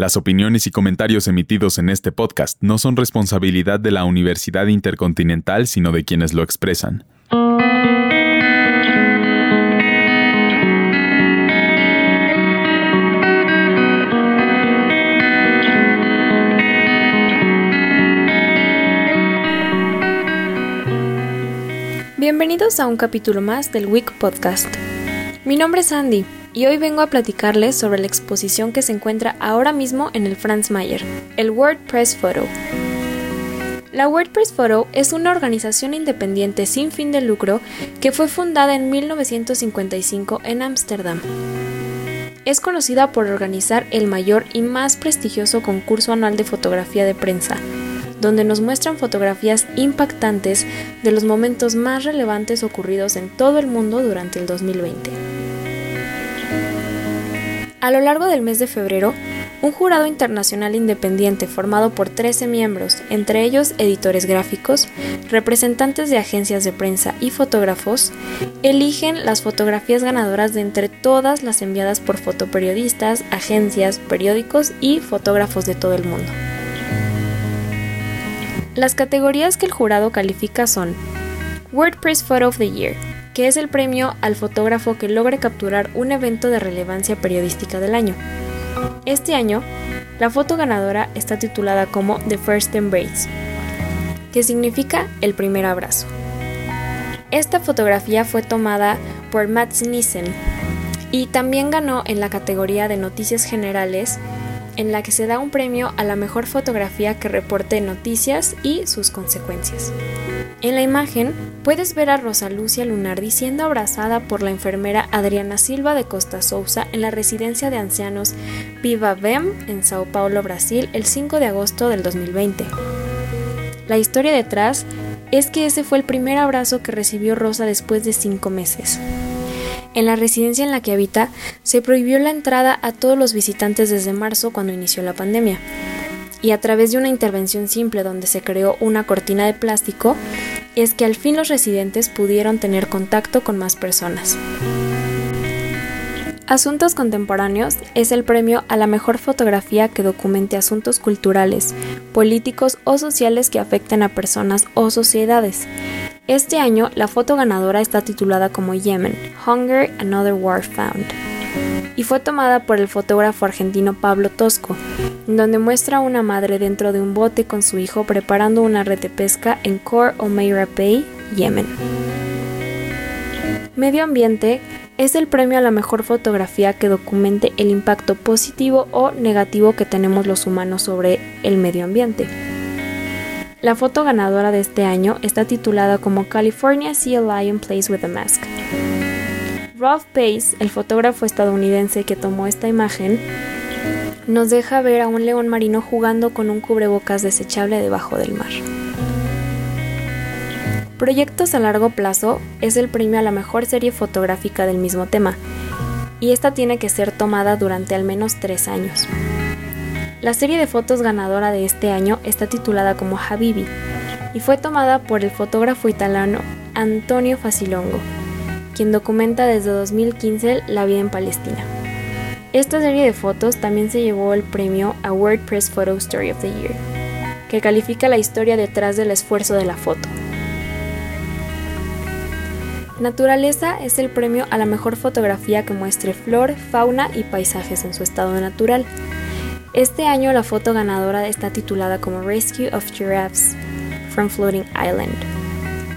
Las opiniones y comentarios emitidos en este podcast no son responsabilidad de la Universidad Intercontinental, sino de quienes lo expresan. Bienvenidos a un capítulo más del Week Podcast. Mi nombre es Andy y hoy vengo a platicarles sobre la exposición que se encuentra ahora mismo en el Franz Mayer, el WordPress Photo. La WordPress Photo es una organización independiente sin fin de lucro que fue fundada en 1955 en Ámsterdam. Es conocida por organizar el mayor y más prestigioso concurso anual de fotografía de prensa, donde nos muestran fotografías impactantes de los momentos más relevantes ocurridos en todo el mundo durante el 2020. A lo largo del mes de febrero, un jurado internacional independiente formado por 13 miembros, entre ellos editores gráficos, representantes de agencias de prensa y fotógrafos, eligen las fotografías ganadoras de entre todas las enviadas por fotoperiodistas, agencias, periódicos y fotógrafos de todo el mundo. Las categorías que el jurado califica son WordPress Photo of the Year, que es el premio al fotógrafo que logre capturar un evento de relevancia periodística del año. Este año, la foto ganadora está titulada como The First Embrace, que significa el primer abrazo. Esta fotografía fue tomada por Mats Nissen y también ganó en la categoría de noticias generales en la que se da un premio a la mejor fotografía que reporte noticias y sus consecuencias. En la imagen puedes ver a Rosa Lucia Lunardi siendo abrazada por la enfermera Adriana Silva de Costa Souza en la residencia de ancianos Viva Vem en Sao Paulo, Brasil, el 5 de agosto del 2020. La historia detrás es que ese fue el primer abrazo que recibió Rosa después de cinco meses. En la residencia en la que habita se prohibió la entrada a todos los visitantes desde marzo cuando inició la pandemia. Y a través de una intervención simple donde se creó una cortina de plástico, es que al fin los residentes pudieron tener contacto con más personas. Asuntos Contemporáneos es el premio a la mejor fotografía que documente asuntos culturales, políticos o sociales que afecten a personas o sociedades. Este año, la foto ganadora está titulada como Yemen, Hunger, Another War Found, y fue tomada por el fotógrafo argentino Pablo Tosco, donde muestra a una madre dentro de un bote con su hijo preparando una red de pesca en Khor Omeira Bay, Yemen. Medio Ambiente es el premio a la mejor fotografía que documente el impacto positivo o negativo que tenemos los humanos sobre el medio ambiente. La foto ganadora de este año está titulada como California Sea Lion Plays with a Mask. Ralph Pace, el fotógrafo estadounidense que tomó esta imagen, nos deja ver a un león marino jugando con un cubrebocas desechable debajo del mar. Proyectos a largo plazo es el premio a la mejor serie fotográfica del mismo tema, y esta tiene que ser tomada durante al menos tres años. La serie de fotos ganadora de este año está titulada como Habibi y fue tomada por el fotógrafo italiano Antonio Facilongo, quien documenta desde 2015 la vida en Palestina. Esta serie de fotos también se llevó el premio a WordPress Photo Story of the Year, que califica la historia detrás del esfuerzo de la foto. Naturaleza es el premio a la mejor fotografía que muestre flor, fauna y paisajes en su estado natural. Este año la foto ganadora está titulada como Rescue of Giraffes from Floating Island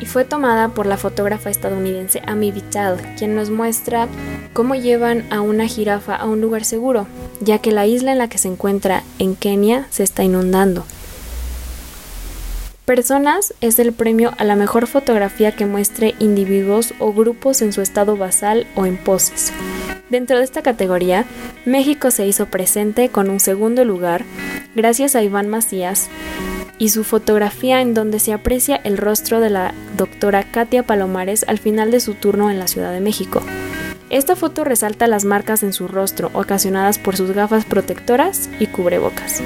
y fue tomada por la fotógrafa estadounidense Amy Vital, quien nos muestra cómo llevan a una jirafa a un lugar seguro, ya que la isla en la que se encuentra en Kenia se está inundando. Personas es el premio a la mejor fotografía que muestre individuos o grupos en su estado basal o en poses. Dentro de esta categoría, México se hizo presente con un segundo lugar gracias a Iván Macías y su fotografía en donde se aprecia el rostro de la doctora Katia Palomares al final de su turno en la Ciudad de México. Esta foto resalta las marcas en su rostro ocasionadas por sus gafas protectoras y cubrebocas.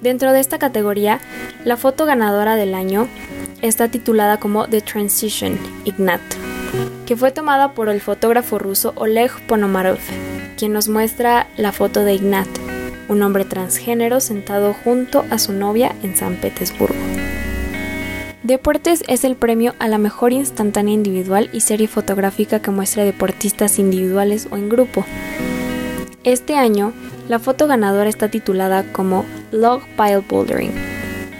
Dentro de esta categoría, la foto ganadora del año está titulada como The Transition, Ignat, que fue tomada por el fotógrafo ruso Oleg Ponomarov, quien nos muestra la foto de Ignat, un hombre transgénero sentado junto a su novia en San Petersburgo. Deportes es el premio a la mejor instantánea individual y serie fotográfica que muestre deportistas individuales o en grupo. Este año, la foto ganadora está titulada como Log Pile Bouldering,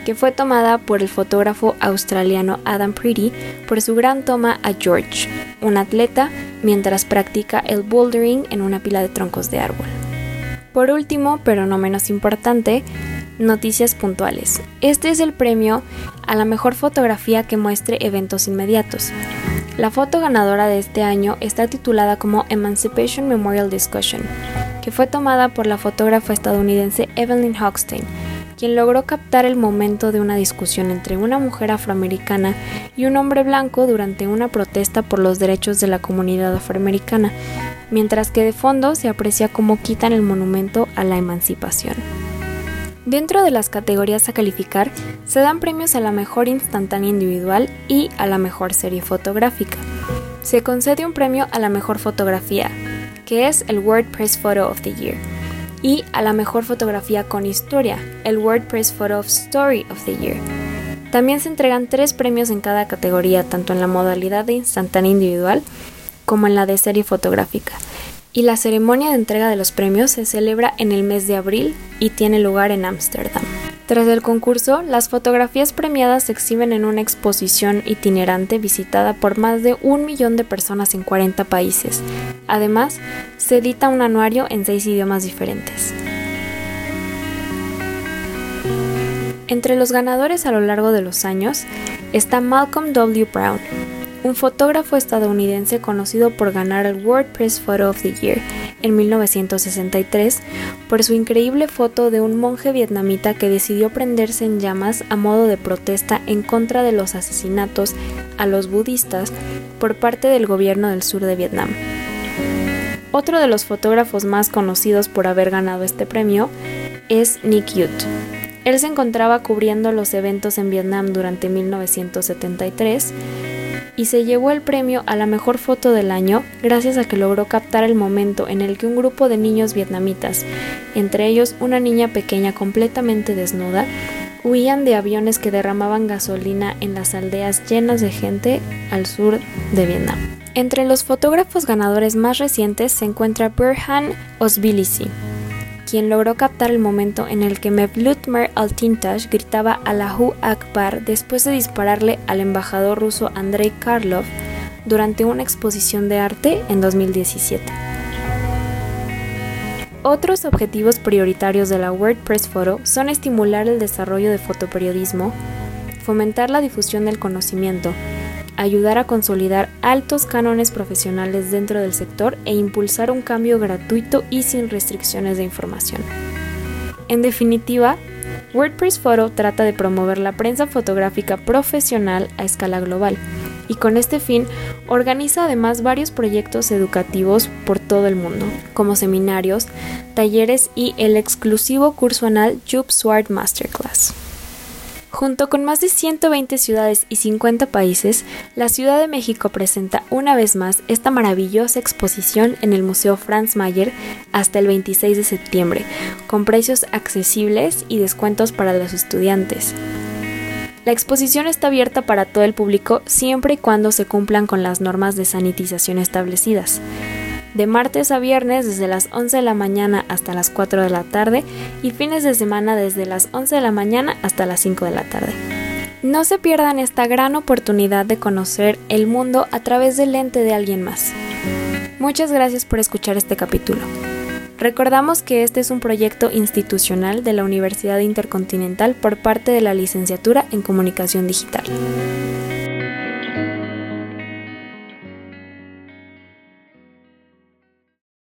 que fue tomada por el fotógrafo australiano Adam Pretty por su gran toma a George, un atleta, mientras practica el bouldering en una pila de troncos de árbol. Por último, pero no menos importante, Noticias puntuales. Este es el premio a la mejor fotografía que muestre eventos inmediatos. La foto ganadora de este año está titulada como Emancipation Memorial Discussion, que fue tomada por la fotógrafa estadounidense Evelyn Hochstein, quien logró captar el momento de una discusión entre una mujer afroamericana y un hombre blanco durante una protesta por los derechos de la comunidad afroamericana, mientras que de fondo se aprecia cómo quitan el monumento a la emancipación. Dentro de las categorías a calificar, se dan premios a la mejor instantánea individual y a la mejor serie fotográfica. Se concede un premio a la mejor fotografía, que es el WordPress Photo of the Year, y a la mejor fotografía con historia, el WordPress Photo of Story of the Year. También se entregan tres premios en cada categoría, tanto en la modalidad de instantánea individual como en la de serie fotográfica y la ceremonia de entrega de los premios se celebra en el mes de abril y tiene lugar en Ámsterdam. Tras el concurso, las fotografías premiadas se exhiben en una exposición itinerante visitada por más de un millón de personas en 40 países. Además, se edita un anuario en seis idiomas diferentes. Entre los ganadores a lo largo de los años está Malcolm W. Brown, un fotógrafo estadounidense conocido por ganar el WordPress Photo of the Year en 1963 por su increíble foto de un monje vietnamita que decidió prenderse en llamas a modo de protesta en contra de los asesinatos a los budistas por parte del gobierno del sur de Vietnam. Otro de los fotógrafos más conocidos por haber ganado este premio es Nick Yut. Él se encontraba cubriendo los eventos en Vietnam durante 1973 y se llevó el premio a la mejor foto del año gracias a que logró captar el momento en el que un grupo de niños vietnamitas, entre ellos una niña pequeña completamente desnuda, huían de aviones que derramaban gasolina en las aldeas llenas de gente al sur de Vietnam. Entre los fotógrafos ganadores más recientes se encuentra Burhan Osbilisi, quien logró captar el momento en el que Mevlut Mer Altintash gritaba Allahu Akbar después de dispararle al embajador ruso Andrei Karlov durante una exposición de arte en 2017. Otros objetivos prioritarios de la WordPress Photo son estimular el desarrollo de fotoperiodismo, fomentar la difusión del conocimiento, ayudar a consolidar altos cánones profesionales dentro del sector e impulsar un cambio gratuito y sin restricciones de información. En definitiva, WordPress Photo trata de promover la prensa fotográfica profesional a escala global y con este fin organiza además varios proyectos educativos por todo el mundo, como seminarios, talleres y el exclusivo curso anual Jupe Sword Masterclass. Junto con más de 120 ciudades y 50 países, la Ciudad de México presenta una vez más esta maravillosa exposición en el Museo Franz Mayer hasta el 26 de septiembre, con precios accesibles y descuentos para los estudiantes. La exposición está abierta para todo el público siempre y cuando se cumplan con las normas de sanitización establecidas de martes a viernes desde las 11 de la mañana hasta las 4 de la tarde y fines de semana desde las 11 de la mañana hasta las 5 de la tarde. No se pierdan esta gran oportunidad de conocer el mundo a través del lente de alguien más. Muchas gracias por escuchar este capítulo. Recordamos que este es un proyecto institucional de la Universidad Intercontinental por parte de la Licenciatura en Comunicación Digital.